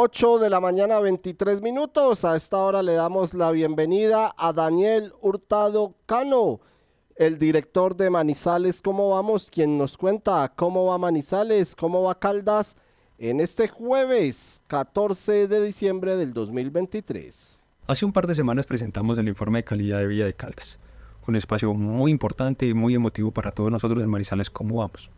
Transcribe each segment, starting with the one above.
8 de la mañana 23 minutos. A esta hora le damos la bienvenida a Daniel Hurtado Cano, el director de Manizales. ¿Cómo vamos? Quien nos cuenta cómo va Manizales, cómo va Caldas en este jueves 14 de diciembre del 2023. Hace un par de semanas presentamos el informe de calidad de vida de Caldas, un espacio muy importante y muy emotivo para todos nosotros en Manizales. ¿Cómo vamos?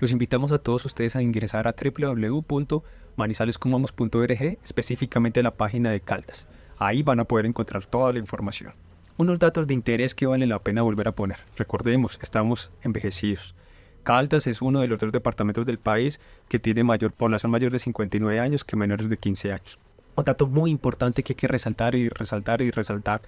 Los invitamos a todos ustedes a ingresar a www.manizalescomamos.org, específicamente a la página de Caldas. Ahí van a poder encontrar toda la información. Unos datos de interés que vale la pena volver a poner. Recordemos, estamos envejecidos. Caldas es uno de los dos departamentos del país que tiene mayor población mayor de 59 años que menores de 15 años. Un dato muy importante que hay que resaltar y resaltar y resaltar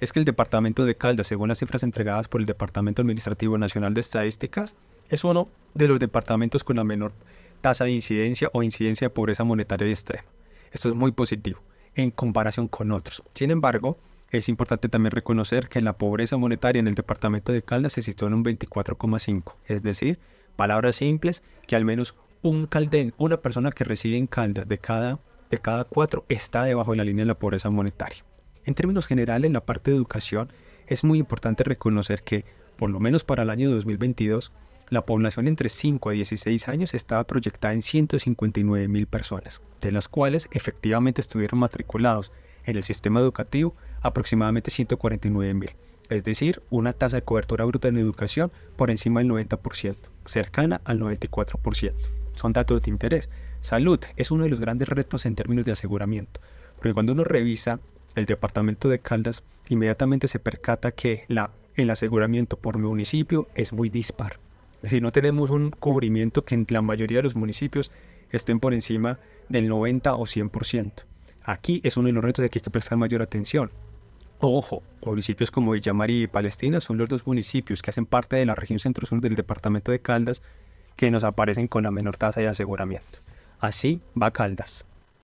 es que el departamento de Caldas, según las cifras entregadas por el Departamento Administrativo Nacional de Estadísticas, es uno de los departamentos con la menor tasa de incidencia o incidencia de pobreza monetaria extrema. Esto es muy positivo en comparación con otros. Sin embargo, es importante también reconocer que la pobreza monetaria en el departamento de Caldas se sitúa en un 24,5, es decir, palabras simples, que al menos un calden, una persona que reside en Caldas de cada, de cada cuatro está debajo de la línea de la pobreza monetaria. En términos generales, en la parte de educación, es muy importante reconocer que, por lo menos para el año 2022, la población entre 5 a 16 años estaba proyectada en 159 mil personas, de las cuales efectivamente estuvieron matriculados en el sistema educativo aproximadamente 149 mil, es decir, una tasa de cobertura bruta en educación por encima del 90%, cercana al 94%. Son datos de interés. Salud es uno de los grandes retos en términos de aseguramiento, porque cuando uno revisa el departamento de Caldas, inmediatamente se percata que la, el aseguramiento por municipio es muy dispar si no tenemos un cubrimiento que en la mayoría de los municipios estén por encima del 90 o 100%. Aquí es uno de los retos de que hay que prestar mayor atención. Ojo, municipios como Villamar y Palestina son los dos municipios que hacen parte de la región centro-sur del departamento de Caldas que nos aparecen con la menor tasa de aseguramiento. Así va Caldas.